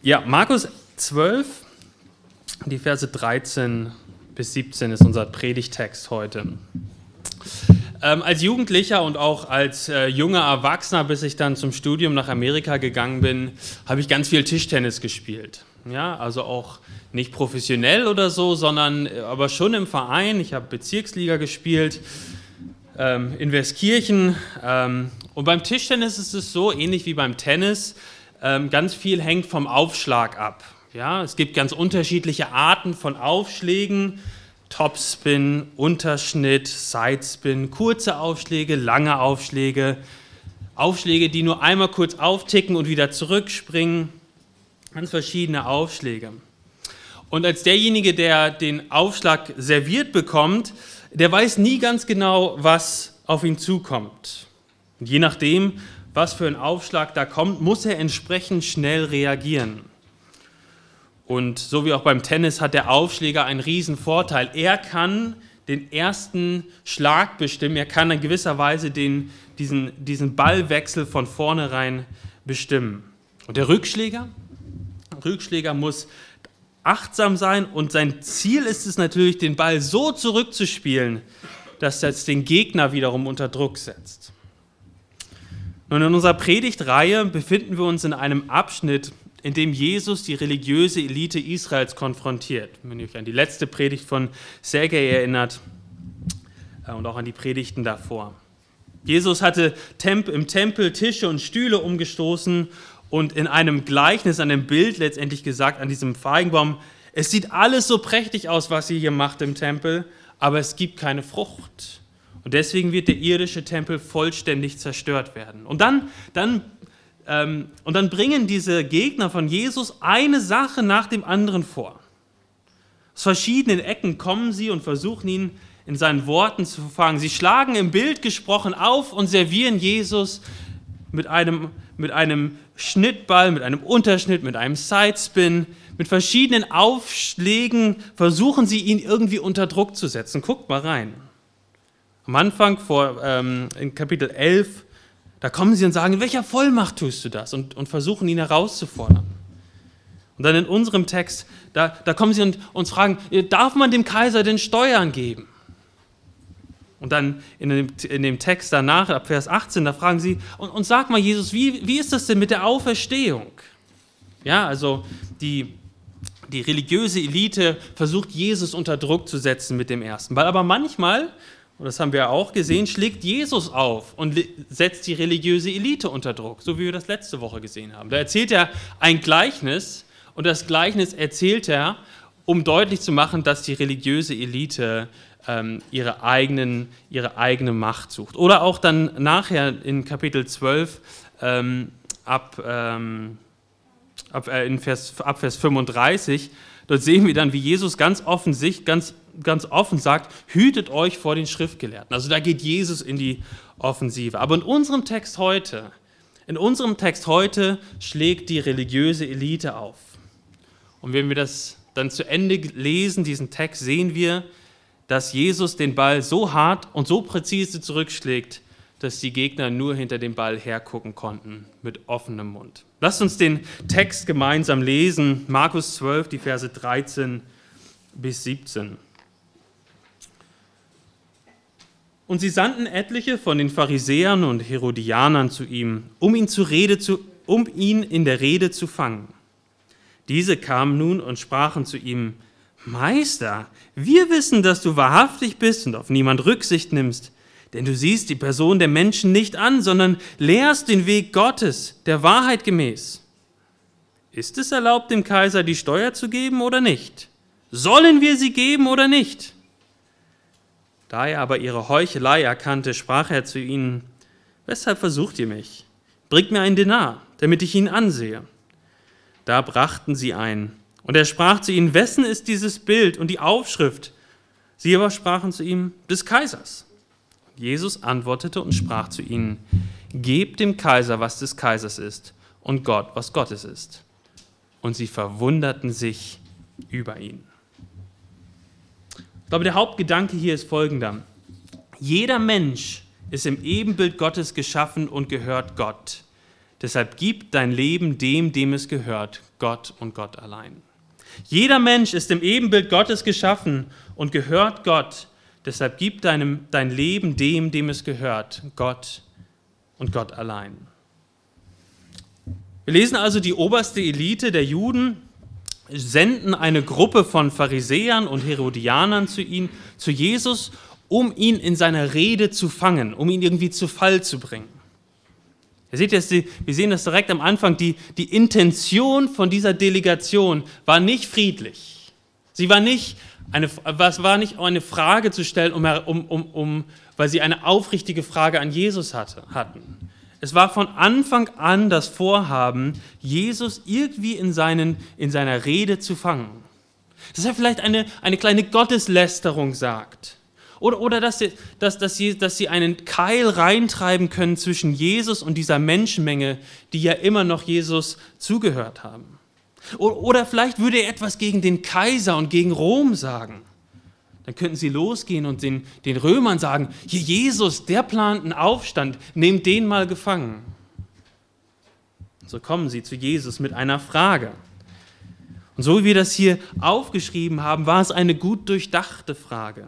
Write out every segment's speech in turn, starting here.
Ja, Markus 12, die Verse 13 bis 17 ist unser Predigtext heute. Ähm, als Jugendlicher und auch als äh, junger Erwachsener, bis ich dann zum Studium nach Amerika gegangen bin, habe ich ganz viel Tischtennis gespielt. Ja, also auch nicht professionell oder so, sondern äh, aber schon im Verein. Ich habe Bezirksliga gespielt ähm, in Westkirchen. Ähm, und beim Tischtennis ist es so, ähnlich wie beim Tennis, ganz viel hängt vom Aufschlag ab. Ja, es gibt ganz unterschiedliche Arten von Aufschlägen. Topspin, Unterschnitt, Sidespin, kurze Aufschläge, lange Aufschläge, Aufschläge, die nur einmal kurz aufticken und wieder zurückspringen, ganz verschiedene Aufschläge. Und als derjenige, der den Aufschlag serviert bekommt, der weiß nie ganz genau, was auf ihn zukommt. Und je nachdem, was für ein Aufschlag da kommt, muss er entsprechend schnell reagieren. Und so wie auch beim Tennis hat der Aufschläger einen riesen Vorteil. Er kann den ersten Schlag bestimmen, er kann in gewisser Weise den, diesen, diesen Ballwechsel von vornherein bestimmen. Und der Rückschläger? Rückschläger muss achtsam sein und sein Ziel ist es natürlich, den Ball so zurückzuspielen, dass das den Gegner wiederum unter Druck setzt. Und in unserer Predigtreihe befinden wir uns in einem Abschnitt, in dem Jesus die religiöse Elite Israels konfrontiert. Wenn ihr euch an die letzte Predigt von Sergei erinnert äh, und auch an die Predigten davor. Jesus hatte im Tempel Tische und Stühle umgestoßen und in einem Gleichnis, an einem Bild letztendlich gesagt, an diesem Feigenbaum, es sieht alles so prächtig aus, was ihr hier macht im Tempel, aber es gibt keine Frucht. Und deswegen wird der irdische Tempel vollständig zerstört werden. Und dann, dann, ähm, und dann bringen diese Gegner von Jesus eine Sache nach dem anderen vor. Aus verschiedenen Ecken kommen sie und versuchen ihn in seinen Worten zu verfangen. Sie schlagen im Bild gesprochen auf und servieren Jesus mit einem, mit einem Schnittball, mit einem Unterschnitt, mit einem Sidespin, mit verschiedenen Aufschlägen versuchen sie ihn irgendwie unter Druck zu setzen. Guckt mal rein. Am Anfang, vor, ähm, in Kapitel 11, da kommen sie und sagen, in welcher Vollmacht tust du das? Und, und versuchen ihn herauszufordern. Und dann in unserem Text, da, da kommen sie und uns fragen, darf man dem Kaiser den Steuern geben? Und dann in dem, in dem Text danach, ab Vers 18, da fragen sie, und, und sag mal, Jesus, wie, wie ist das denn mit der Auferstehung? Ja, also die, die religiöse Elite versucht, Jesus unter Druck zu setzen mit dem ersten Ball. Aber manchmal und das haben wir auch gesehen, schlägt Jesus auf und setzt die religiöse Elite unter Druck, so wie wir das letzte Woche gesehen haben. Da erzählt er ein Gleichnis und das Gleichnis erzählt er, um deutlich zu machen, dass die religiöse Elite ähm, ihre, eigenen, ihre eigene Macht sucht. Oder auch dann nachher in Kapitel 12 ähm, ab, ähm, ab, äh, Vers, ab Vers 35, dort sehen wir dann, wie Jesus ganz offensichtlich, ganz ganz offen sagt, hütet euch vor den Schriftgelehrten. Also da geht Jesus in die Offensive. Aber in unserem Text heute, in unserem Text heute schlägt die religiöse Elite auf. Und wenn wir das dann zu Ende lesen, diesen Text, sehen wir, dass Jesus den Ball so hart und so präzise zurückschlägt, dass die Gegner nur hinter dem Ball hergucken konnten mit offenem Mund. Lasst uns den Text gemeinsam lesen, Markus 12, die Verse 13 bis 17. Und sie sandten etliche von den Pharisäern und Herodianern zu ihm, um ihn, zu Rede zu, um ihn in der Rede zu fangen. Diese kamen nun und sprachen zu ihm, Meister, wir wissen, dass du wahrhaftig bist und auf niemand Rücksicht nimmst, denn du siehst die Person der Menschen nicht an, sondern lehrst den Weg Gottes, der Wahrheit gemäß. Ist es erlaubt, dem Kaiser die Steuer zu geben oder nicht? Sollen wir sie geben oder nicht? Da er aber ihre Heuchelei erkannte, sprach er zu ihnen, Weshalb versucht ihr mich? Bringt mir einen Denar, damit ich ihn ansehe. Da brachten sie ein. Und er sprach zu ihnen, wessen ist dieses Bild und die Aufschrift? Sie aber sprachen zu ihm, des Kaisers. Jesus antwortete und sprach zu ihnen, gebt dem Kaiser, was des Kaisers ist, und Gott, was Gottes ist. Und sie verwunderten sich über ihn. Ich glaube, der Hauptgedanke hier ist folgender. Jeder Mensch ist im Ebenbild Gottes geschaffen und gehört Gott. Deshalb gib dein Leben dem, dem es gehört, Gott und Gott allein. Jeder Mensch ist im Ebenbild Gottes geschaffen und gehört Gott. Deshalb gib deinem, dein Leben dem, dem es gehört, Gott und Gott allein. Wir lesen also, die oberste Elite der Juden senden eine Gruppe von Pharisäern und Herodianern zu ihm, zu Jesus, um ihn in seiner Rede zu fangen, um ihn irgendwie zu Fall zu bringen. Ihr seht jetzt, wir sehen das direkt am Anfang, die, die Intention von dieser Delegation war nicht friedlich. Sie war nicht eine, es war nicht eine Frage zu stellen, um, um, um, um, weil sie eine aufrichtige Frage an Jesus hatte, hatten. Es war von Anfang an das Vorhaben, Jesus irgendwie in, seinen, in seiner Rede zu fangen. Dass er vielleicht eine, eine kleine Gotteslästerung sagt oder, oder dass, sie, dass, dass, sie, dass sie einen Keil reintreiben können zwischen Jesus und dieser Menschenmenge, die ja immer noch Jesus zugehört haben. Oder, oder vielleicht würde er etwas gegen den Kaiser und gegen Rom sagen. Dann könnten sie losgehen und den, den Römern sagen, hier Jesus, der plant einen Aufstand, nehmt den mal gefangen. So kommen sie zu Jesus mit einer Frage. Und so wie wir das hier aufgeschrieben haben, war es eine gut durchdachte Frage.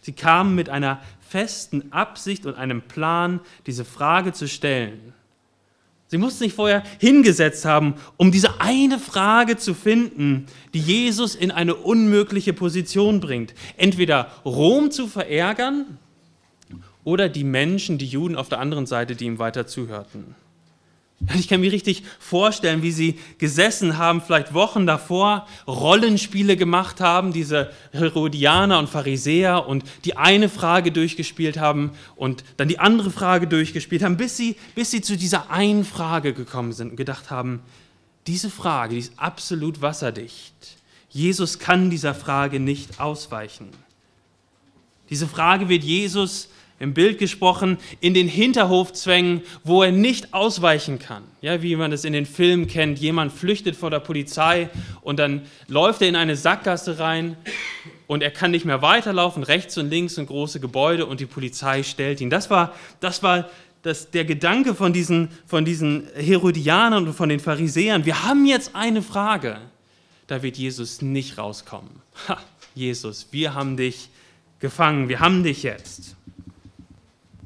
Sie kamen mit einer festen Absicht und einem Plan, diese Frage zu stellen. Sie mussten sich vorher hingesetzt haben, um diese eine Frage zu finden, die Jesus in eine unmögliche Position bringt. Entweder Rom zu verärgern oder die Menschen, die Juden auf der anderen Seite, die ihm weiter zuhörten. Ich kann mir richtig vorstellen, wie sie gesessen haben, vielleicht Wochen davor, Rollenspiele gemacht haben, diese Herodianer und Pharisäer und die eine Frage durchgespielt haben und dann die andere Frage durchgespielt haben, bis sie, bis sie zu dieser einen Frage gekommen sind und gedacht haben, diese Frage, die ist absolut wasserdicht. Jesus kann dieser Frage nicht ausweichen. Diese Frage wird Jesus im Bild gesprochen, in den Hinterhof zwängen, wo er nicht ausweichen kann. Ja, wie man das in den Filmen kennt, jemand flüchtet vor der Polizei und dann läuft er in eine Sackgasse rein und er kann nicht mehr weiterlaufen, rechts und links sind große Gebäude und die Polizei stellt ihn. Das war, das war das, der Gedanke von diesen, von diesen Herodianern und von den Pharisäern. Wir haben jetzt eine Frage. Da wird Jesus nicht rauskommen. Ha, Jesus, wir haben dich gefangen, wir haben dich jetzt.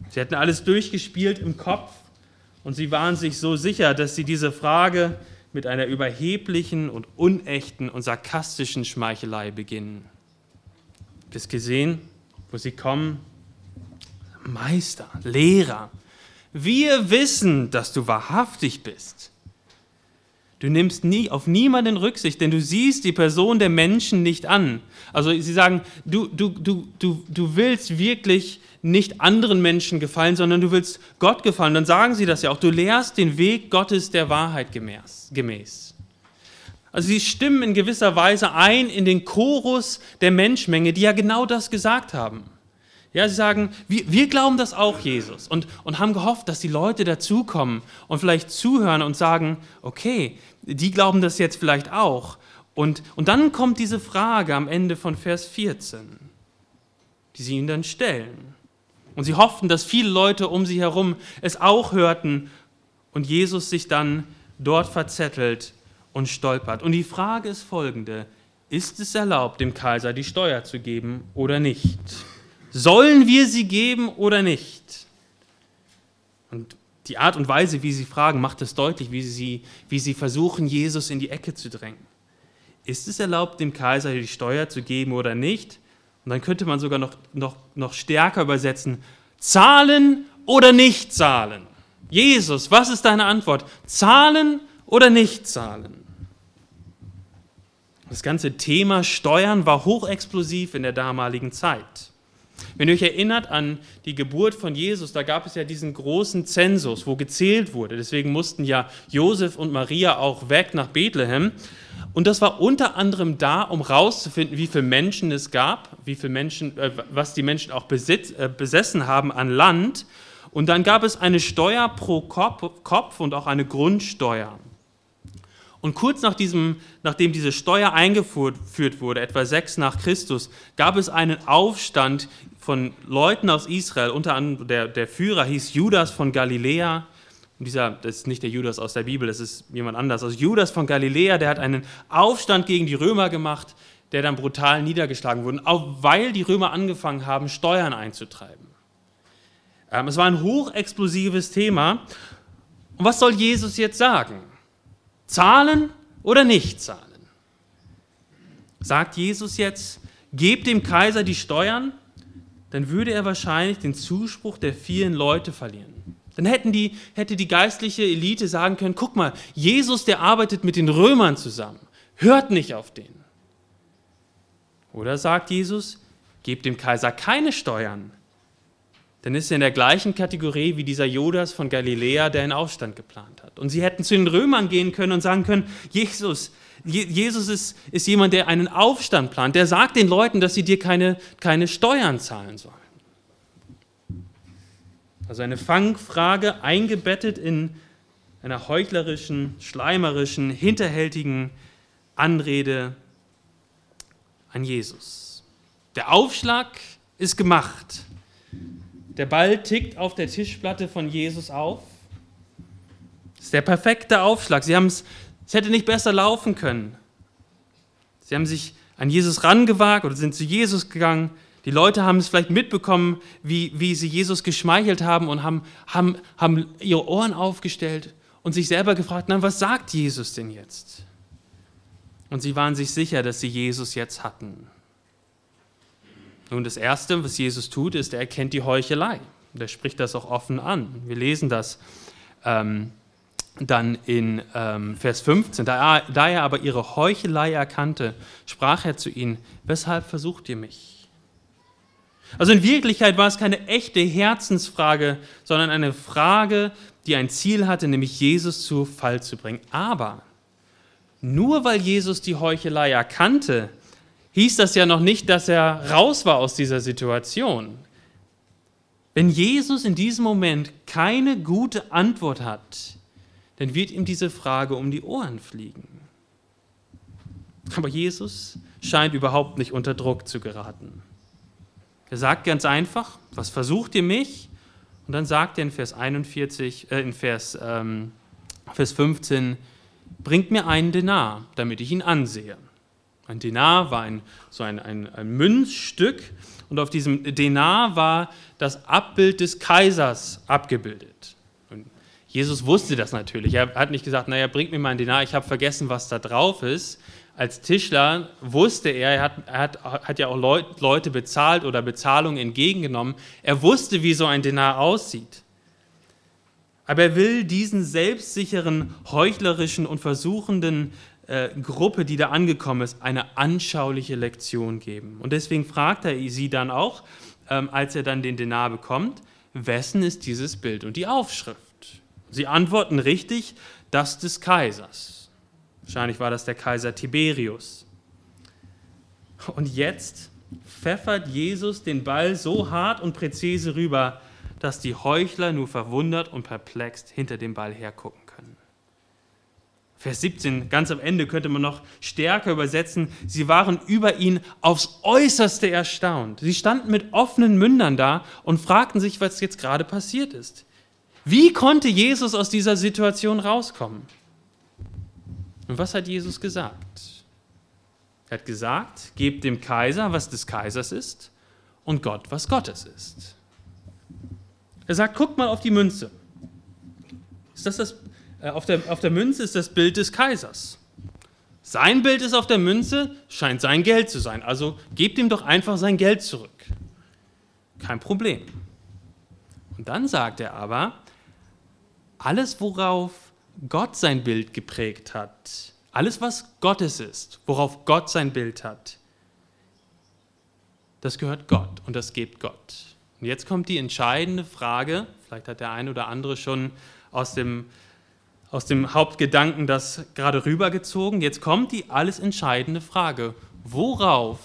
Sie hatten alles durchgespielt im Kopf und sie waren sich so sicher, dass sie diese Frage mit einer überheblichen und unechten und sarkastischen Schmeichelei beginnen. Bis gesehen, wo sie kommen? Meister, Lehrer, wir wissen, dass du wahrhaftig bist. Du nimmst nie auf niemanden Rücksicht, denn du siehst die Person der Menschen nicht an. Also sie sagen, du, du, du, du, du willst wirklich nicht anderen Menschen gefallen, sondern du willst Gott gefallen. Dann sagen sie das ja auch. Du lehrst den Weg Gottes der Wahrheit gemäß. Also sie stimmen in gewisser Weise ein in den Chorus der Menschmenge, die ja genau das gesagt haben. Ja, sie sagen, wir, wir glauben das auch, Jesus, und, und haben gehofft, dass die Leute dazukommen und vielleicht zuhören und sagen, okay, die glauben das jetzt vielleicht auch. Und, und dann kommt diese Frage am Ende von Vers 14, die sie ihnen dann stellen. Und sie hofften, dass viele Leute um sie herum es auch hörten und Jesus sich dann dort verzettelt und stolpert. Und die Frage ist folgende, ist es erlaubt, dem Kaiser die Steuer zu geben oder nicht? Sollen wir sie geben oder nicht? Und die Art und Weise, wie sie fragen, macht es deutlich, wie sie, wie sie versuchen, Jesus in die Ecke zu drängen. Ist es erlaubt, dem Kaiser die Steuer zu geben oder nicht? Und dann könnte man sogar noch, noch, noch stärker übersetzen, zahlen oder nicht zahlen. Jesus, was ist deine Antwort? Zahlen oder nicht zahlen? Das ganze Thema Steuern war hochexplosiv in der damaligen Zeit. Wenn ihr euch erinnert an die Geburt von Jesus, da gab es ja diesen großen Zensus, wo gezählt wurde. Deswegen mussten ja Josef und Maria auch weg nach Bethlehem. Und das war unter anderem da, um herauszufinden, wie viele Menschen es gab, wie viele Menschen, äh, was die Menschen auch besitz, äh, besessen haben an Land. Und dann gab es eine Steuer pro Kopf und auch eine Grundsteuer. Und kurz nach diesem, nachdem diese Steuer eingeführt wurde, etwa sechs nach Christus, gab es einen Aufstand von Leuten aus Israel, unter anderem der, der Führer hieß Judas von Galiläa, Und dieser, das ist nicht der Judas aus der Bibel, das ist jemand anders. Also Judas von Galiläa, der hat einen Aufstand gegen die Römer gemacht, der dann brutal niedergeschlagen wurde, auch weil die Römer angefangen haben, Steuern einzutreiben. Ähm, es war ein hochexplosives Thema. Und was soll Jesus jetzt sagen? Zahlen oder nicht zahlen? Sagt Jesus jetzt, gebt dem Kaiser die Steuern, dann würde er wahrscheinlich den Zuspruch der vielen Leute verlieren. Dann hätten die, hätte die geistliche Elite sagen können, guck mal, Jesus, der arbeitet mit den Römern zusammen. Hört nicht auf den. Oder sagt Jesus, gebt dem Kaiser keine Steuern. Dann ist er in der gleichen Kategorie wie dieser Judas von Galiläa, der einen Aufstand geplant hat. Und sie hätten zu den Römern gehen können und sagen können, Jesus, Jesus ist, ist jemand, der einen Aufstand plant. Der sagt den Leuten, dass sie dir keine, keine Steuern zahlen sollen. Also eine Fangfrage eingebettet in einer heuchlerischen, schleimerischen, hinterhältigen Anrede an Jesus. Der Aufschlag ist gemacht. Der Ball tickt auf der Tischplatte von Jesus auf. Das ist der perfekte Aufschlag. Sie haben es, es hätte nicht besser laufen können. Sie haben sich an Jesus rangewagt oder sind zu Jesus gegangen die Leute haben es vielleicht mitbekommen, wie, wie sie Jesus geschmeichelt haben und haben, haben, haben ihre Ohren aufgestellt und sich selber gefragt, na, was sagt Jesus denn jetzt? Und sie waren sich sicher, dass sie Jesus jetzt hatten. Nun, das Erste, was Jesus tut, ist, er erkennt die Heuchelei. Und er spricht das auch offen an. Wir lesen das ähm, dann in ähm, Vers 15. Da, da er aber ihre Heuchelei erkannte, sprach er zu ihnen, weshalb versucht ihr mich? Also in Wirklichkeit war es keine echte Herzensfrage, sondern eine Frage, die ein Ziel hatte, nämlich Jesus zu Fall zu bringen. Aber nur weil Jesus die Heuchelei erkannte, hieß das ja noch nicht, dass er raus war aus dieser Situation. Wenn Jesus in diesem Moment keine gute Antwort hat, dann wird ihm diese Frage um die Ohren fliegen. Aber Jesus scheint überhaupt nicht unter Druck zu geraten. Er sagt ganz einfach, was versucht ihr mich? Und dann sagt er in Vers 41, äh, in Vers, ähm, Vers 15, bringt mir einen Denar, damit ich ihn ansehe. Ein Denar war ein, so ein, ein, ein Münzstück und auf diesem Denar war das Abbild des Kaisers abgebildet. Jesus wusste das natürlich. Er hat nicht gesagt, naja, bringt mir mal einen Denar, ich habe vergessen, was da drauf ist, als Tischler wusste er, er hat, er hat, hat ja auch Leute bezahlt oder Bezahlungen entgegengenommen, er wusste, wie so ein Denar aussieht. Aber er will diesen selbstsicheren, heuchlerischen und versuchenden äh, Gruppe, die da angekommen ist, eine anschauliche Lektion geben. Und deswegen fragt er sie dann auch, ähm, als er dann den Denar bekommt, wessen ist dieses Bild und die Aufschrift? Sie antworten richtig, das des Kaisers. Wahrscheinlich war das der Kaiser Tiberius. Und jetzt pfeffert Jesus den Ball so hart und präzise rüber, dass die Heuchler nur verwundert und perplext hinter dem Ball hergucken können. Vers 17, ganz am Ende könnte man noch stärker übersetzen, sie waren über ihn aufs äußerste erstaunt. Sie standen mit offenen Mündern da und fragten sich, was jetzt gerade passiert ist. Wie konnte Jesus aus dieser Situation rauskommen? Und was hat Jesus gesagt? Er hat gesagt, gebt dem Kaiser, was des Kaisers ist, und Gott, was Gottes ist. Er sagt, guckt mal auf die Münze. Ist das das, äh, auf, der, auf der Münze ist das Bild des Kaisers. Sein Bild ist auf der Münze, scheint sein Geld zu sein. Also gebt ihm doch einfach sein Geld zurück. Kein Problem. Und dann sagt er aber, alles, worauf Gott sein Bild geprägt hat, alles, was Gottes ist, worauf Gott sein Bild hat, das gehört Gott und das gibt Gott. Und jetzt kommt die entscheidende Frage, vielleicht hat der eine oder andere schon aus dem, aus dem Hauptgedanken das gerade rübergezogen, jetzt kommt die alles entscheidende Frage, worauf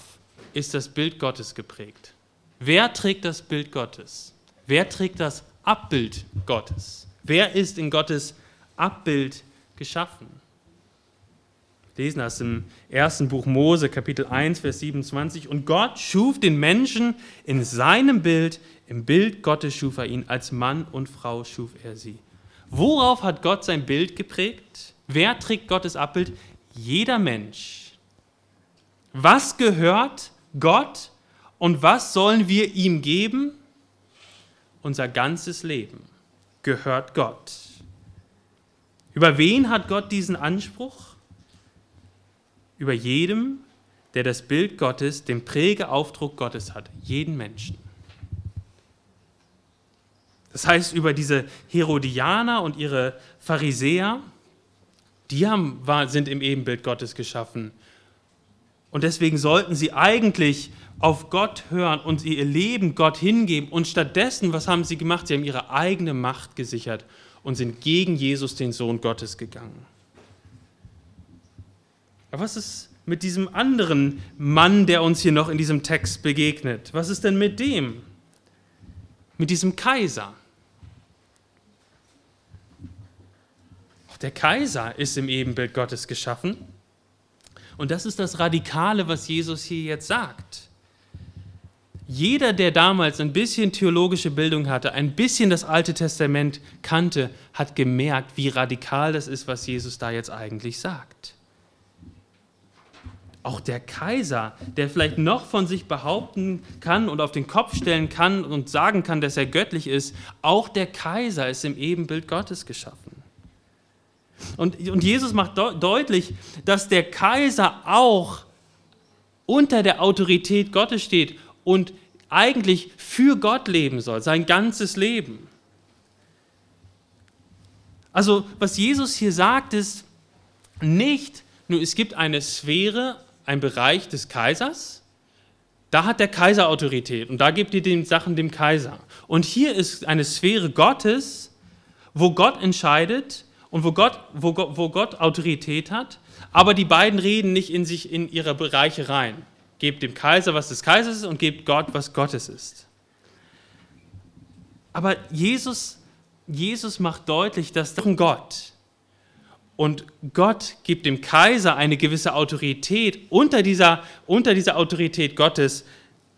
ist das Bild Gottes geprägt? Wer trägt das Bild Gottes? Wer trägt das Abbild Gottes? Wer ist in Gottes Abbild geschaffen. Lesen das im ersten Buch Mose, Kapitel 1, Vers 27. Und Gott schuf den Menschen in seinem Bild, im Bild Gottes schuf er ihn, als Mann und Frau schuf er sie. Worauf hat Gott sein Bild geprägt? Wer trägt Gottes Abbild? Jeder Mensch. Was gehört Gott und was sollen wir ihm geben? Unser ganzes Leben gehört Gott. Über wen hat Gott diesen Anspruch? Über jedem, der das Bild Gottes, den Prägeaufdruck Gottes hat, jeden Menschen. Das heißt, über diese Herodianer und ihre Pharisäer, die haben, sind im Ebenbild Gottes geschaffen. Und deswegen sollten sie eigentlich auf Gott hören und ihr Leben Gott hingeben. Und stattdessen, was haben sie gemacht? Sie haben ihre eigene Macht gesichert und sind gegen Jesus, den Sohn Gottes, gegangen. Aber was ist mit diesem anderen Mann, der uns hier noch in diesem Text begegnet? Was ist denn mit dem? Mit diesem Kaiser? Der Kaiser ist im Ebenbild Gottes geschaffen. Und das ist das Radikale, was Jesus hier jetzt sagt. Jeder, der damals ein bisschen theologische Bildung hatte, ein bisschen das Alte Testament kannte, hat gemerkt, wie radikal das ist, was Jesus da jetzt eigentlich sagt. Auch der Kaiser, der vielleicht noch von sich behaupten kann und auf den Kopf stellen kann und sagen kann, dass er göttlich ist, auch der Kaiser ist im Ebenbild Gottes geschaffen. Und, und Jesus macht de deutlich, dass der Kaiser auch unter der Autorität Gottes steht und eigentlich für Gott leben soll, sein ganzes Leben. Also was Jesus hier sagt, ist nicht, nur es gibt eine Sphäre, ein Bereich des Kaisers, da hat der Kaiser Autorität und da gibt ihr den Sachen dem Kaiser. Und hier ist eine Sphäre Gottes, wo Gott entscheidet, und wo Gott, wo, wo Gott Autorität hat, aber die beiden reden nicht in sich in ihre Bereiche rein. Gebt dem Kaiser, was des Kaisers ist, und gebt Gott, was Gottes ist. Aber Jesus, Jesus macht deutlich, dass Gott und Gott gibt dem Kaiser eine gewisse Autorität, unter dieser, unter dieser Autorität Gottes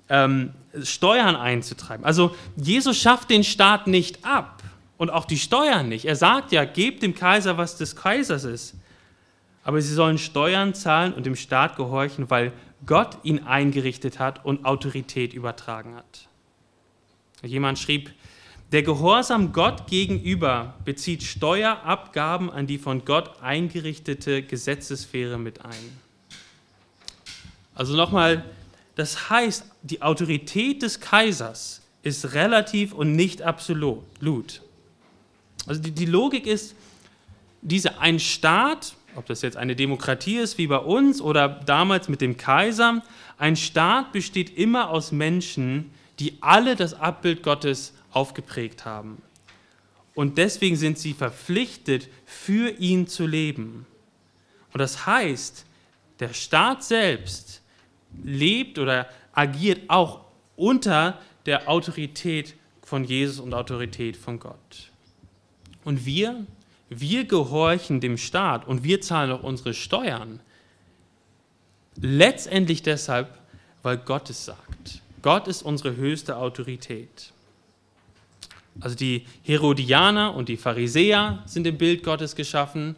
ähm, Steuern einzutreiben. Also Jesus schafft den Staat nicht ab und auch die Steuern nicht. Er sagt ja, gebt dem Kaiser, was des Kaisers ist. Aber sie sollen Steuern zahlen und dem Staat gehorchen, weil Gott ihn eingerichtet hat und Autorität übertragen hat. Jemand schrieb, der Gehorsam Gott gegenüber bezieht Steuerabgaben an die von Gott eingerichtete Gesetzessphäre mit ein. Also nochmal, das heißt, die Autorität des Kaisers ist relativ und nicht absolut. Also die, die Logik ist, diese, ein Staat, ob das jetzt eine Demokratie ist wie bei uns oder damals mit dem Kaiser, ein Staat besteht immer aus Menschen, die alle das Abbild Gottes aufgeprägt haben. Und deswegen sind sie verpflichtet, für ihn zu leben. Und das heißt, der Staat selbst lebt oder agiert auch unter der Autorität von Jesus und Autorität von Gott. Und wir, wir gehorchen dem Staat und wir zahlen auch unsere Steuern. Letztendlich deshalb, weil Gott es sagt. Gott ist unsere höchste Autorität. Also die Herodianer und die Pharisäer sind im Bild Gottes geschaffen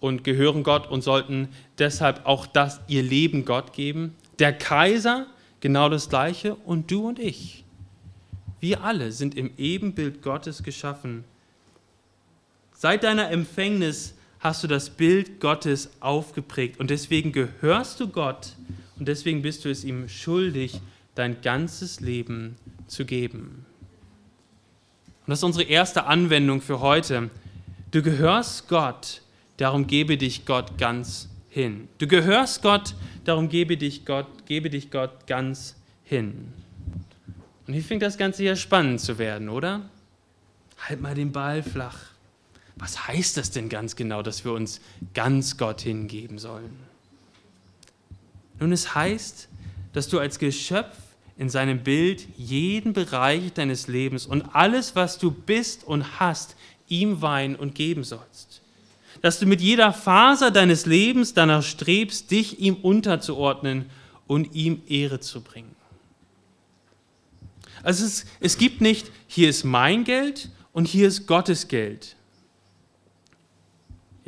und gehören Gott und sollten deshalb auch das ihr Leben Gott geben. Der Kaiser genau das gleiche und du und ich. Wir alle sind im Ebenbild Gottes geschaffen Seit deiner Empfängnis hast du das Bild Gottes aufgeprägt und deswegen gehörst du Gott und deswegen bist du es ihm schuldig, dein ganzes Leben zu geben. Und das ist unsere erste Anwendung für heute. Du gehörst Gott, darum gebe dich Gott ganz hin. Du gehörst Gott, darum gebe dich Gott, gebe dich Gott ganz hin. Und hier fängt das Ganze ja spannend zu werden, oder? Halt mal den Ball flach was heißt das denn ganz genau, dass wir uns ganz Gott hingeben sollen? Nun, es heißt, dass du als Geschöpf in seinem Bild jeden Bereich deines Lebens und alles, was du bist und hast, ihm weihen und geben sollst. Dass du mit jeder Faser deines Lebens danach strebst, dich ihm unterzuordnen und ihm Ehre zu bringen. Also es, es gibt nicht, hier ist mein Geld und hier ist Gottes Geld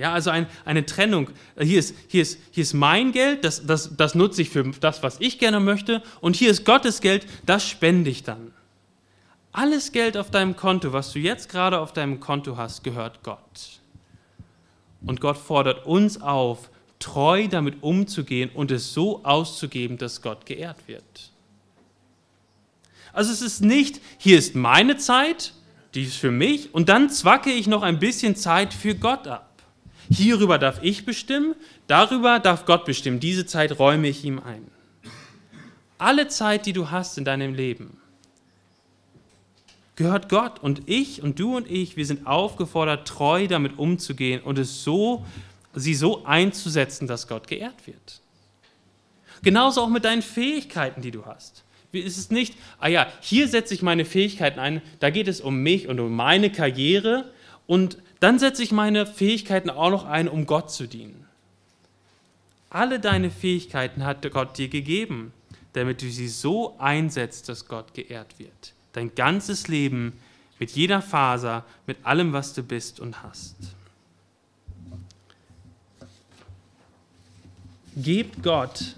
Ja, also ein, eine Trennung. Hier ist, hier, ist, hier ist mein Geld, das, das, das nutze ich für das, was ich gerne möchte. Und hier ist Gottes Geld, das spende ich dann. Alles Geld auf deinem Konto, was du jetzt gerade auf deinem Konto hast, gehört Gott. Und Gott fordert uns auf, treu damit umzugehen und es so auszugeben, dass Gott geehrt wird. Also es ist nicht, hier ist meine Zeit, die ist für mich, und dann zwacke ich noch ein bisschen Zeit für Gott ab. Hierüber darf ich bestimmen, darüber darf Gott bestimmen. Diese Zeit räume ich ihm ein. Alle Zeit, die du hast in deinem Leben, gehört Gott. Und ich und du und ich, wir sind aufgefordert, treu damit umzugehen und es so, sie so einzusetzen, dass Gott geehrt wird. Genauso auch mit deinen Fähigkeiten, die du hast. Es ist nicht, ah ja, hier setze ich meine Fähigkeiten ein, da geht es um mich und um meine Karriere und dann setze ich meine Fähigkeiten auch noch ein, um Gott zu dienen. Alle deine Fähigkeiten hat Gott dir gegeben, damit du sie so einsetzt, dass Gott geehrt wird dein ganzes Leben mit jeder Faser, mit allem, was du bist und hast. Gebt Gott,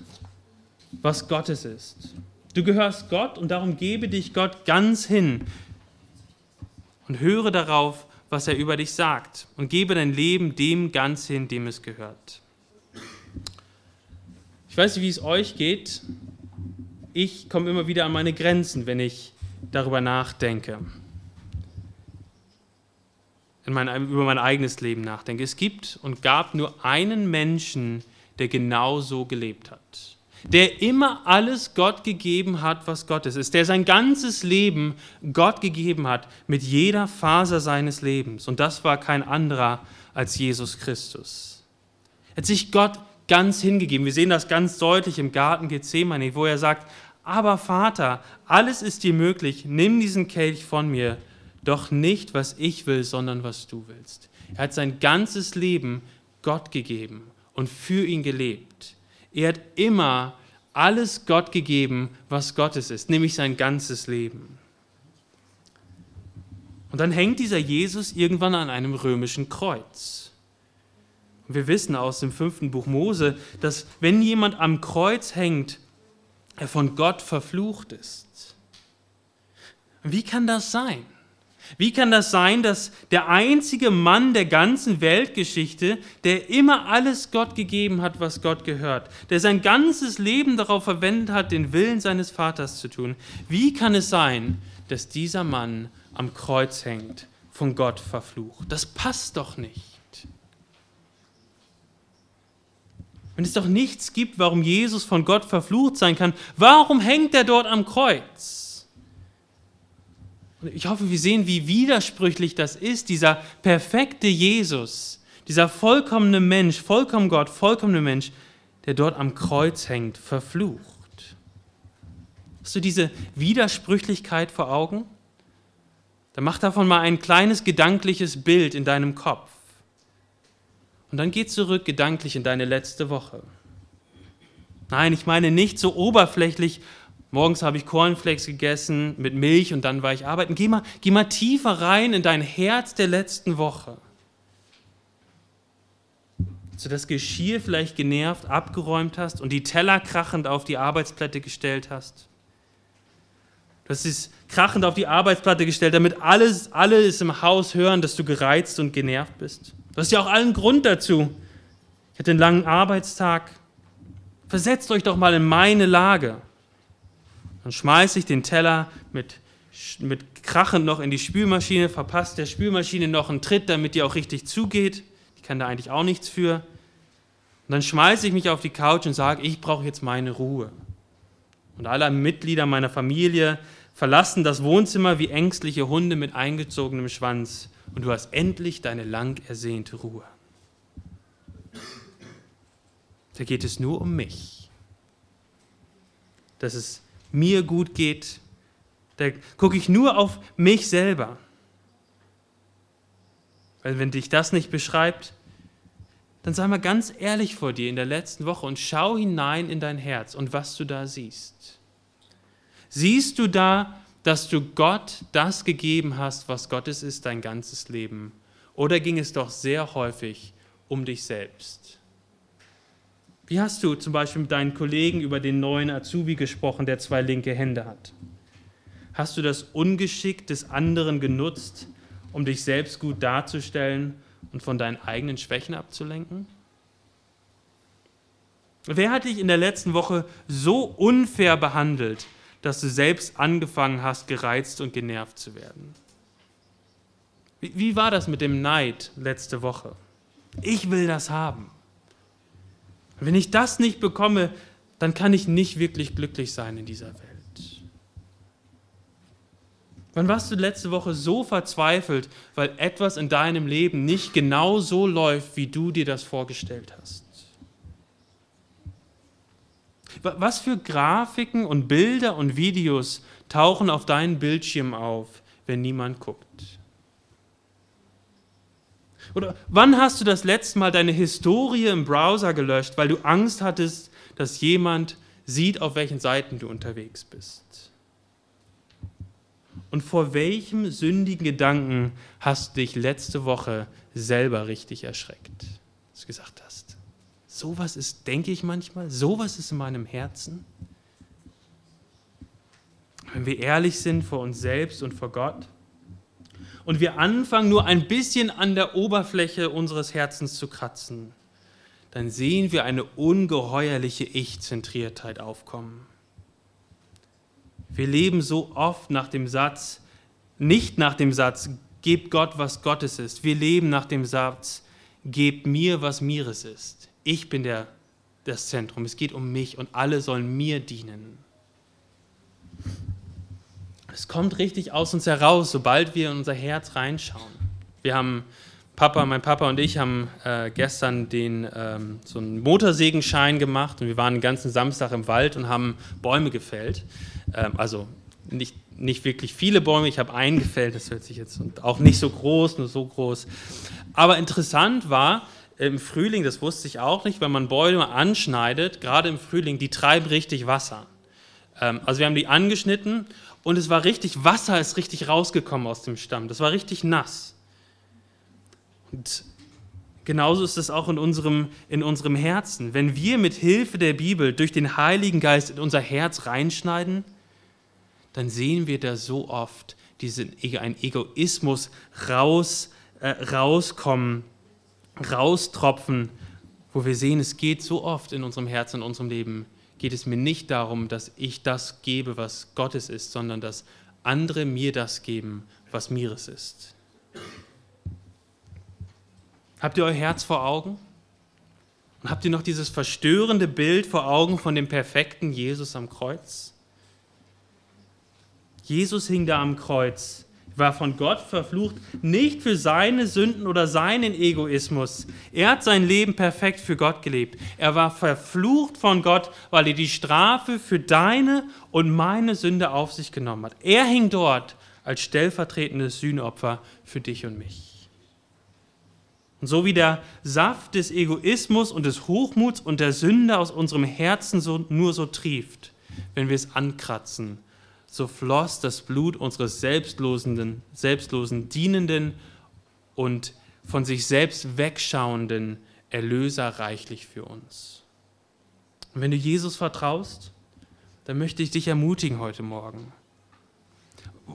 was Gottes ist. Du gehörst Gott und darum gebe dich Gott ganz hin und höre darauf, was er über dich sagt und gebe dein Leben dem ganz hin, dem es gehört. Ich weiß nicht, wie es euch geht. Ich komme immer wieder an meine Grenzen, wenn ich darüber nachdenke, mein, über mein eigenes Leben nachdenke. Es gibt und gab nur einen Menschen, der genau so gelebt hat. Der immer alles Gott gegeben hat, was Gottes ist. Der sein ganzes Leben Gott gegeben hat, mit jeder Faser seines Lebens. Und das war kein anderer als Jesus Christus. Er hat sich Gott ganz hingegeben. Wir sehen das ganz deutlich im Garten Gethsemane, wo er sagt, aber Vater, alles ist dir möglich, nimm diesen Kelch von mir, doch nicht, was ich will, sondern was du willst. Er hat sein ganzes Leben Gott gegeben und für ihn gelebt. Er hat immer alles Gott gegeben, was Gottes ist, nämlich sein ganzes Leben. Und dann hängt dieser Jesus irgendwann an einem römischen Kreuz. Und wir wissen aus dem fünften Buch Mose, dass wenn jemand am Kreuz hängt, er von Gott verflucht ist. Wie kann das sein? Wie kann das sein, dass der einzige Mann der ganzen Weltgeschichte, der immer alles Gott gegeben hat, was Gott gehört, der sein ganzes Leben darauf verwendet hat, den Willen seines Vaters zu tun, wie kann es sein, dass dieser Mann am Kreuz hängt, von Gott verflucht? Das passt doch nicht. Wenn es doch nichts gibt, warum Jesus von Gott verflucht sein kann, warum hängt er dort am Kreuz? Und ich hoffe, wir sehen, wie widersprüchlich das ist, dieser perfekte Jesus, dieser vollkommene Mensch, vollkommen Gott, vollkommene Mensch, der dort am Kreuz hängt, verflucht. Hast du diese Widersprüchlichkeit vor Augen? Dann mach davon mal ein kleines gedankliches Bild in deinem Kopf. Und dann geh zurück gedanklich in deine letzte Woche. Nein, ich meine nicht so oberflächlich, morgens habe ich Cornflakes gegessen mit Milch und dann war ich arbeiten. Geh mal, geh mal tiefer rein in dein Herz der letzten Woche. Dass du das Geschirr vielleicht genervt abgeräumt hast und die Teller krachend auf die Arbeitsplatte gestellt hast. Du hast es krachend auf die Arbeitsplatte gestellt, damit alles, alles im Haus hören, dass du gereizt und genervt bist. Du hast ja auch allen Grund dazu. Ich hatte einen langen Arbeitstag. Versetzt euch doch mal in meine Lage. Dann schmeiße ich den Teller mit, mit Krachen noch in die Spülmaschine, verpasst der Spülmaschine noch einen Tritt, damit die auch richtig zugeht. Die kann da eigentlich auch nichts für. Und dann schmeiße ich mich auf die Couch und sage, ich brauche jetzt meine Ruhe. Und alle Mitglieder meiner Familie verlassen das Wohnzimmer wie ängstliche Hunde mit eingezogenem Schwanz und du hast endlich deine lang ersehnte Ruhe. Da geht es nur um mich. Dass es mir gut geht. Da gucke ich nur auf mich selber. Weil wenn dich das nicht beschreibt, dann sei mal ganz ehrlich vor dir in der letzten Woche und schau hinein in dein Herz und was du da siehst. Siehst du da dass du Gott das gegeben hast, was Gottes ist, dein ganzes Leben? Oder ging es doch sehr häufig um dich selbst? Wie hast du zum Beispiel mit deinen Kollegen über den neuen Azubi gesprochen, der zwei linke Hände hat? Hast du das Ungeschick des anderen genutzt, um dich selbst gut darzustellen und von deinen eigenen Schwächen abzulenken? Wer hat dich in der letzten Woche so unfair behandelt, dass du selbst angefangen hast, gereizt und genervt zu werden? Wie, war das mit dem Neid letzte Woche? Ich will das haben. Wenn ich das nicht bekomme, dann kann ich nicht wirklich glücklich sein in dieser Welt. Wann warst du letzte Woche so verzweifelt, weil etwas in deinem Leben nicht genau so läuft, wie du dir das vorgestellt hast? Was für Grafiken und Bilder und Videos tauchen auf deinen Bildschirm auf, wenn niemand guckt? Oder wann hast du das letzte Mal deine Historie im Browser gelöscht, weil du Angst hattest, dass jemand sieht, auf welchen Seiten du unterwegs bist? Und vor welchem sündigen Gedanken hast du dich letzte Woche selber richtig erschreckt? Dass du gesagt hast, sowas ist, denke ich manchmal, sowas ist in meinem Herzen. Wenn wir ehrlich sind vor uns selbst und vor Gott und wir anfangen nur ein bisschen an der Oberfläche unseres Herzens zu kratzen, dann sehen wir eine ungeheuerliche Ich-Zentriertheit aufkommen. Wir leben so oft nach dem Satz, nicht nach dem Satz, gebt Gott, was Gottes ist. Wir leben nach dem Satz, gebt mir, was mires ist. Ich bin der, das Zentrum. Es geht um mich und alle sollen mir dienen. Es kommt richtig aus uns heraus, sobald wir in unser Herz reinschauen. Wir haben, Papa, mein Papa und ich haben äh, gestern den, ähm, so einen Motorsägenschein gemacht und wir waren den ganzen Samstag im Wald und haben Bäume gefällt. Ähm, also nicht, nicht wirklich viele Bäume, ich habe einen gefällt, das hört sich jetzt und auch nicht so groß, nur so groß. Aber interessant war, im Frühling, das wusste ich auch nicht, wenn man Bäume anschneidet, gerade im Frühling, die treiben richtig Wasser. Ähm, also wir haben die angeschnitten und es war richtig, Wasser ist richtig rausgekommen aus dem Stamm. Das war richtig nass. Und genauso ist es auch in unserem, in unserem Herzen. Wenn wir mit Hilfe der Bibel durch den Heiligen Geist in unser Herz reinschneiden, dann sehen wir da so oft diesen, ein Egoismus raus, äh, rauskommen, raustropfen, wo wir sehen, es geht so oft in unserem Herzen, in unserem Leben, geht es mir nicht darum, dass ich das gebe, was Gottes ist, sondern dass andere mir das geben, was mires ist. Habt ihr euer Herz vor Augen? Und habt ihr noch dieses verstörende Bild vor Augen von dem perfekten Jesus am Kreuz? Jesus hing da am Kreuz, war von Gott verflucht, nicht für seine Sünden oder seinen Egoismus. Er hat sein Leben perfekt für Gott gelebt. Er war verflucht von Gott, weil er die Strafe für deine und meine Sünde auf sich genommen hat. Er hing dort als stellvertretendes Sühnopfer für dich und mich. Und so wie der Saft des Egoismus und des Hochmuts und der Sünde aus unserem Herzen so, nur so trieft, wenn wir es ankratzen so floss das Blut unseres selbstlosen, selbstlosen, dienenden und von sich selbst wegschauenden Erlöser reichlich für uns. Und wenn du Jesus vertraust, dann möchte ich dich ermutigen heute Morgen.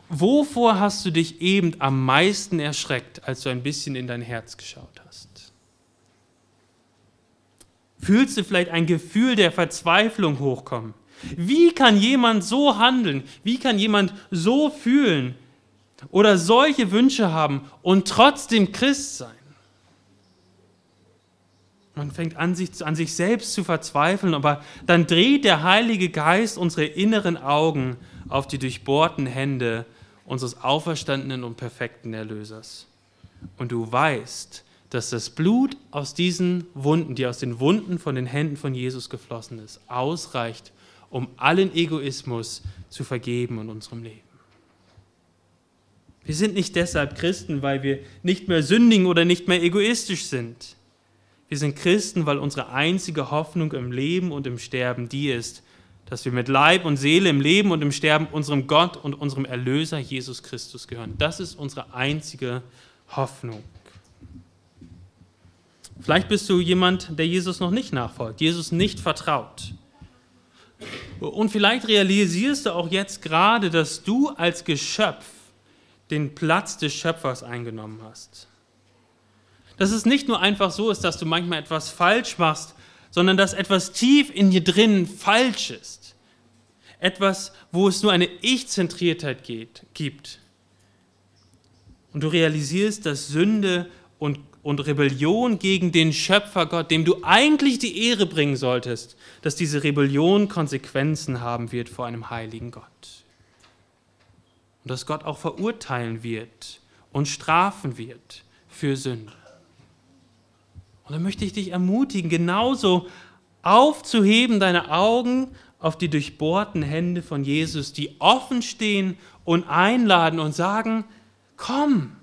Wovor hast du dich eben am meisten erschreckt, als du ein bisschen in dein Herz geschaut hast? Fühlst du vielleicht ein Gefühl der Verzweiflung hochkommen? Wie kann jemand so handeln? Wie kann jemand so fühlen oder solche Wünsche haben und trotzdem Christ sein? Man fängt an sich, an sich selbst zu verzweifeln, aber dann dreht der Heilige Geist unsere inneren Augen auf die durchbohrten Hände unseres auferstandenen und perfekten Erlösers. Und du weißt, dass das Blut aus diesen Wunden, die aus den Wunden von den Händen von Jesus geflossen ist, ausreicht, um allen Egoismus zu vergeben in unserem Leben. Wir sind nicht deshalb Christen, weil wir nicht mehr sündigen oder nicht mehr egoistisch sind. Wir sind Christen, weil unsere einzige Hoffnung im Leben und im Sterben die ist, dass wir mit Leib und Seele im Leben und im Sterben unserem Gott und unserem Erlöser Jesus Christus gehören. Das ist unsere einzige Hoffnung. Vielleicht bist du jemand, der Jesus noch nicht nachfolgt, Jesus nicht vertraut. Und vielleicht realisierst du auch jetzt gerade, dass du als Geschöpf den Platz des Schöpfers eingenommen hast. Dass es nicht nur einfach so ist, dass du manchmal etwas falsch machst, sondern dass etwas tief in dir drin falsch ist. Etwas, wo es nur eine Ich-Zentriertheit gibt. Und du realisierst, dass Sünde und, und Rebellion gegen den Schöpfer Gott, dem du eigentlich die Ehre bringen solltest, dass diese Rebellion Konsequenzen haben wird vor einem heiligen Gott. Und dass Gott auch verurteilen wird und strafen wird für Sünde. Und dann möchte ich dich ermutigen, genauso aufzuheben deine Augen auf die durchbohrten Hände von Jesus, die offen stehen und einladen und sagen, komm,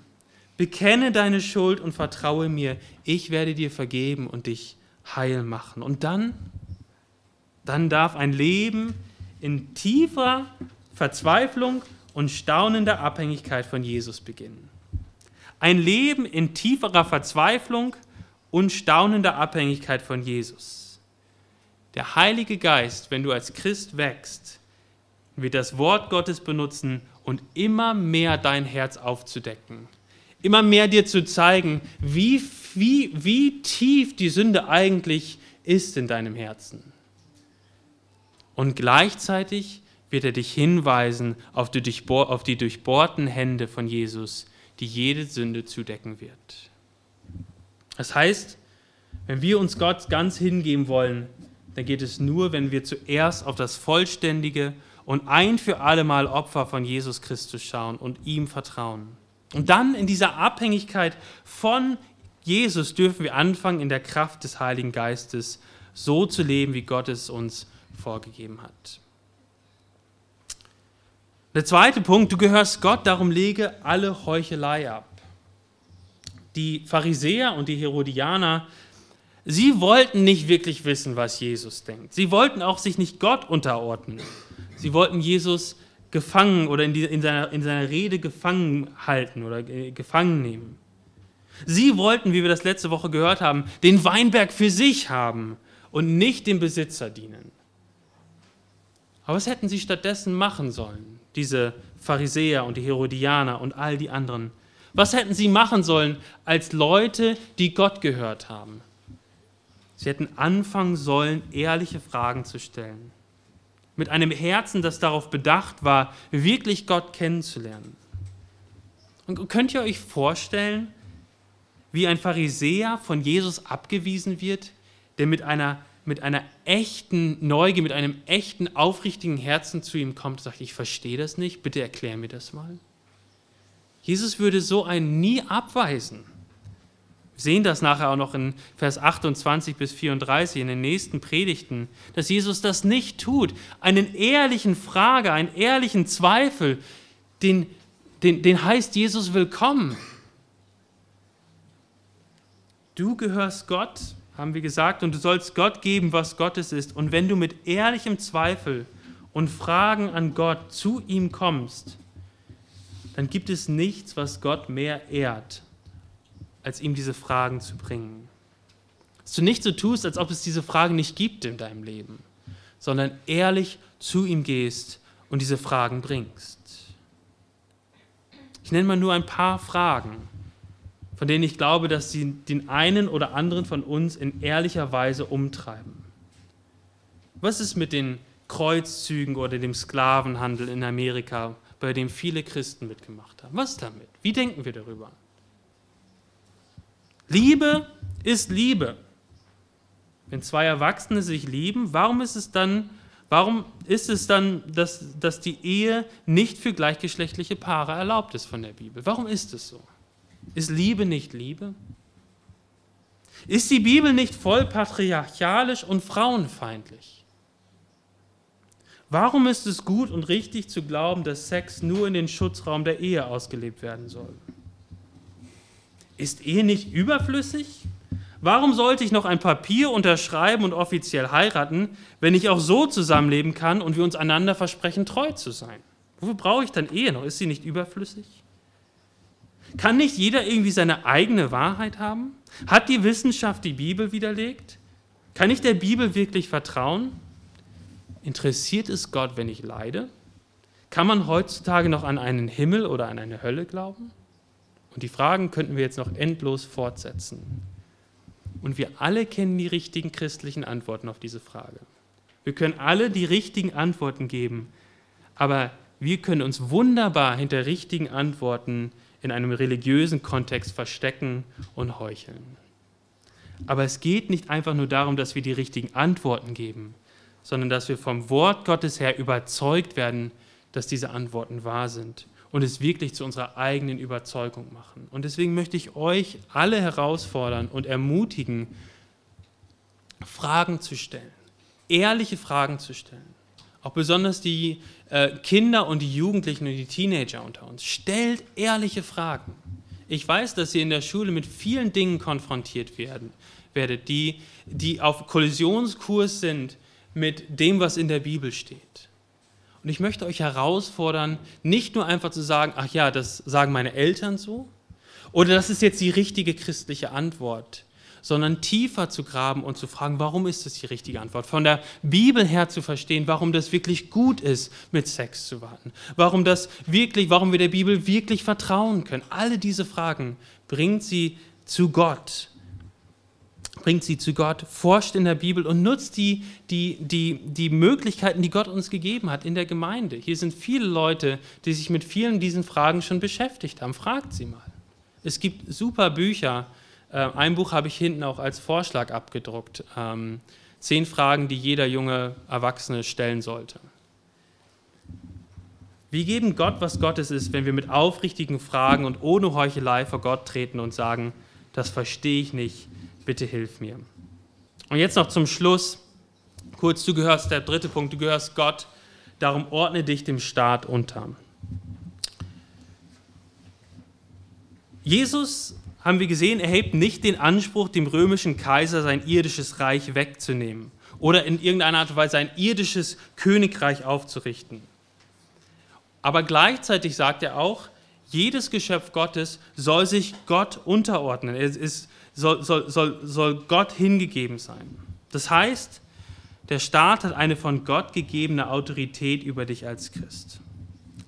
bekenne deine Schuld und vertraue mir, ich werde dir vergeben und dich heil machen. Und dann, dann darf ein Leben in tiefer Verzweiflung und staunender Abhängigkeit von Jesus beginnen. Ein Leben in tieferer Verzweiflung und staunender Abhängigkeit von Jesus. Der Heilige Geist, wenn du als Christ wächst, wird das Wort Gottes benutzen und immer mehr dein Herz aufzudecken. Immer mehr dir zu zeigen, wie, wie, wie tief die Sünde eigentlich ist in deinem Herzen. Und gleichzeitig wird er dich hinweisen auf die, auf die durchbohrten Hände von Jesus, die jede Sünde zudecken wird. Das heißt, wenn wir uns Gott ganz hingeben wollen, dann geht es nur, wenn wir zuerst auf das vollständige und ein für alle Mal Opfer von Jesus Christus schauen und ihm vertrauen. Und dann in dieser Abhängigkeit von Jesus dürfen wir anfangen, in der Kraft des Heiligen Geistes so zu leben, wie Gott es uns vorgegeben hat. Der zweite Punkt, du gehörst Gott, darum lege alle Heuchelei ab die Pharisäer und die Herodianer, sie wollten nicht wirklich wissen, was Jesus denkt. Sie wollten auch sich nicht Gott unterordnen. Sie wollten Jesus gefangen oder in, die, in, seiner, in seiner Rede gefangen halten oder gefangen nehmen. Sie wollten, wie wir das letzte Woche gehört haben, den Weinberg für sich haben und nicht dem Besitzer dienen. Aber was hätten sie stattdessen machen sollen, diese Pharisäer und die Herodianer und all die anderen? Was hätten sie machen sollen als Leute, die Gott gehört haben? Sie hätten anfangen sollen, ehrliche Fragen zu stellen. Mit einem Herzen, das darauf bedacht war, wirklich Gott kennenzulernen. Und könnt ihr euch vorstellen, wie ein Pharisäer von Jesus abgewiesen wird, der mit einer, mit einer echten Neugier, mit einem echten, aufrichtigen Herzen zu ihm kommt und sagt, ich verstehe das nicht, bitte erklär mir das mal. Jesus würde so einen nie abweisen. Wir sehen das nachher auch noch in Vers 28 bis 34 in den nächsten Predigten, dass Jesus das nicht tut. Einen ehrlichen Frage, einen ehrlichen Zweifel, den, den, den heißt Jesus willkommen. Du gehörst Gott, haben wir gesagt, und du sollst Gott geben, was Gottes ist. Und wenn du mit ehrlichem Zweifel und Fragen an Gott zu ihm kommst, dann gibt es nichts, was Gott mehr ehrt, als ihm diese Fragen zu bringen. Dass du nicht so tust, als ob es diese Fragen nicht gibt in deinem Leben, sondern ehrlich zu ihm gehst und diese Fragen bringst. Ich nenne mal nur ein paar Fragen, von denen ich glaube, dass sie den einen oder anderen von uns in ehrlicher Weise umtreiben. Was ist mit den Kreuzzügen oder dem Sklavenhandel in Amerika, bei dem viele Christen mitgemacht haben. Was damit? Wie denken wir darüber? Liebe ist Liebe. Wenn zwei Erwachsene sich lieben, warum ist es dann, warum ist es dann, dass, dass die Ehe nicht für gleichgeschlechtliche Paare erlaubt ist von der Bibel? Warum ist es so? Ist Liebe nicht Liebe? Ist die Bibel nicht voll patriarchalisch und frauenfeindlich? Warum ist es gut und richtig zu glauben, dass Sex nur in den Schutzraum der Ehe ausgelebt werden soll? Ist Ehe nicht überflüssig? Warum sollte ich noch ein Papier unterschreiben und offiziell heiraten, wenn ich auch so zusammenleben kann und wir uns einander versprechen, treu zu sein? Wofür brauche ich dann Ehe noch? Ist sie nicht überflüssig? Kann nicht jeder irgendwie seine eigene Wahrheit haben? Hat die Wissenschaft die Bibel widerlegt? Kann ich der Bibel wirklich vertrauen? Interessiert es Gott, wenn ich leide? Kann man heutzutage noch an einen Himmel oder an eine Hölle glauben? Und die Fragen könnten wir jetzt noch endlos fortsetzen. Und wir alle kennen die richtigen christlichen Antworten auf diese Frage. Wir können alle die richtigen Antworten geben, aber wir können uns wunderbar hinter richtigen Antworten in einem religiösen Kontext verstecken und heucheln. Aber es geht nicht einfach nur darum, dass wir die richtigen Antworten geben, sondern dass wir vom Wort Gottes her überzeugt werden, dass diese Antworten wahr sind und es wirklich zu unserer eigenen Überzeugung machen. Und deswegen möchte ich euch alle herausfordern und ermutigen, Fragen zu stellen, ehrliche Fragen zu stellen. Auch besonders die äh, Kinder und die Jugendlichen und die Teenager unter uns. Stellt ehrliche Fragen. Ich weiß, dass ihr in der Schule mit vielen Dingen konfrontiert werden, werdet, die, die auf Kollisionskurs sind mit dem, was in der Bibel steht. Und ich möchte euch herausfordern, nicht nur einfach zu sagen, ach ja, das sagen meine Eltern so, oder das ist jetzt die richtige christliche Antwort, sondern tiefer zu graben und zu fragen, warum ist das die richtige Antwort? Von der Bibel her zu verstehen, warum das wirklich gut ist, mit Sex zu warten. Warum das wirklich, warum wir der Bibel wirklich vertrauen können. Alle diese Fragen bringt sie zu Gott. Bringt sie zu Gott, forscht in der Bibel und nutzt die, die, die, die Möglichkeiten, die Gott uns gegeben hat in der Gemeinde. Hier sind viele Leute, die sich mit vielen diesen Fragen schon beschäftigt haben. Fragt sie mal. Es gibt super Bücher, äh, ein Buch habe ich hinten auch als Vorschlag abgedruckt. Ähm, zehn Fragen, die jeder junge Erwachsene stellen sollte. Wir geben Gott, was Gottes ist, wenn wir mit aufrichtigen Fragen und ohne Heuchelei vor Gott treten und sagen, das verstehe ich nicht, bitte hilf mir. Und jetzt noch zum Schluss, kurz, du gehörst, der dritte Punkt, du gehörst Gott, darum ordne dich dem Staat unter. Jesus haben wir gesehen, erhebt nicht den Anspruch, dem römischen Kaiser sein irdisches Reich wegzunehmen oder in irgendeiner Art und Weise ein irdisches Königreich aufzurichten. Aber gleichzeitig sagt er auch, jedes Geschöpf Gottes soll sich Gott unterordnen. Es ist, soll, soll, soll, soll Gott hingegeben sein. Das heißt, der Staat hat eine von Gott gegebene Autorität über dich als Christ.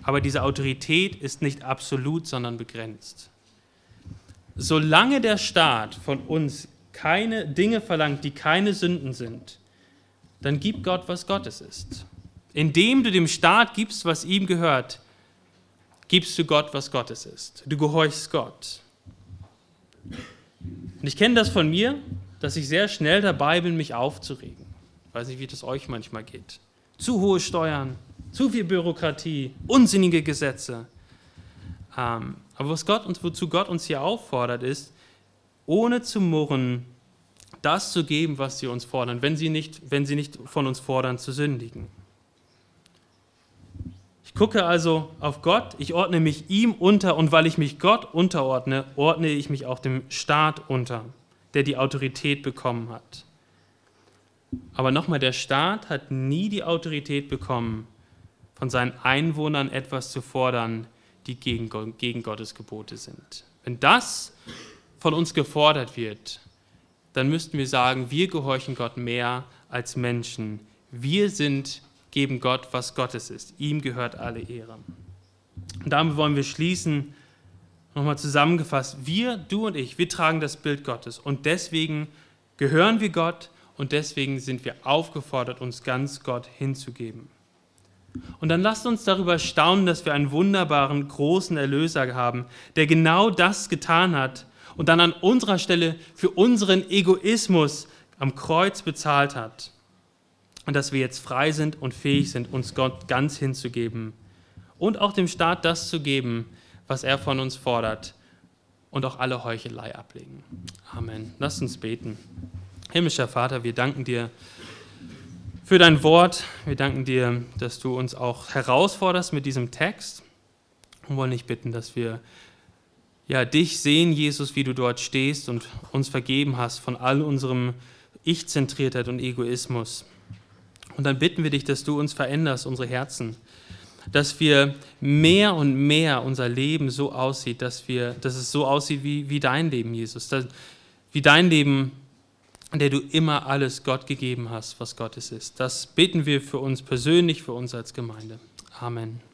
Aber diese Autorität ist nicht absolut, sondern begrenzt solange der Staat von uns keine Dinge verlangt, die keine Sünden sind, dann gib Gott, was Gottes ist. Indem du dem Staat gibst, was ihm gehört, gibst du Gott, was Gottes ist. Du gehorchst Gott. Und ich kenne das von mir, dass ich sehr schnell dabei bin, mich aufzuregen. Ich weiß nicht, wie das euch manchmal geht. Zu hohe Steuern, zu viel Bürokratie, unsinnige Gesetze. Ähm, aber was Gott uns, wozu Gott uns hier auffordert, ist, ohne zu murren, das zu geben, was sie uns fordern, wenn sie nicht, wenn sie nicht von uns fordern, zu sündigen. Gucke also auf Gott, ich ordne mich ihm unter und weil ich mich Gott unterordne, ordne ich mich auch dem Staat unter, der die Autorität bekommen hat. Aber nochmal, der Staat hat nie die Autorität bekommen, von seinen Einwohnern etwas zu fordern, die gegen, gegen Gottes Gebote sind. Wenn das von uns gefordert wird, dann müssten wir sagen, wir gehorchen Gott mehr als Menschen. Wir sind, geben Gott, was Gottes ist. Ihm gehört alle Ehre. Und damit wollen wir schließen, nochmal zusammengefasst, wir, du und ich, wir tragen das Bild Gottes und deswegen gehören wir Gott und deswegen sind wir aufgefordert, uns ganz Gott hinzugeben. Und dann lasst uns darüber staunen, dass wir einen wunderbaren, großen Erlöser haben, der genau das getan hat und dann an unserer Stelle für unseren Egoismus am Kreuz bezahlt hat. Und dass wir jetzt frei sind und fähig sind, uns Gott ganz hinzugeben und auch dem Staat das zu geben, was er von uns fordert und auch alle Heuchelei ablegen. Amen. Lasst uns beten. Himmlischer Vater, wir danken dir für dein Wort. Wir danken dir, dass du uns auch herausforderst mit diesem Text und wollen dich bitten, dass wir ja, dich sehen, Jesus, wie du dort stehst und uns vergeben hast von all unserem Ich-Zentriertheit und Egoismus. Und dann bitten wir dich, dass du uns veränderst, unsere Herzen, dass wir mehr und mehr unser Leben so aussieht, dass, wir, dass es so aussieht wie, wie dein Leben, Jesus. Dass wie dein Leben, in der du immer alles Gott gegeben hast, was Gottes ist. Das beten wir für uns persönlich, für uns als Gemeinde. Amen.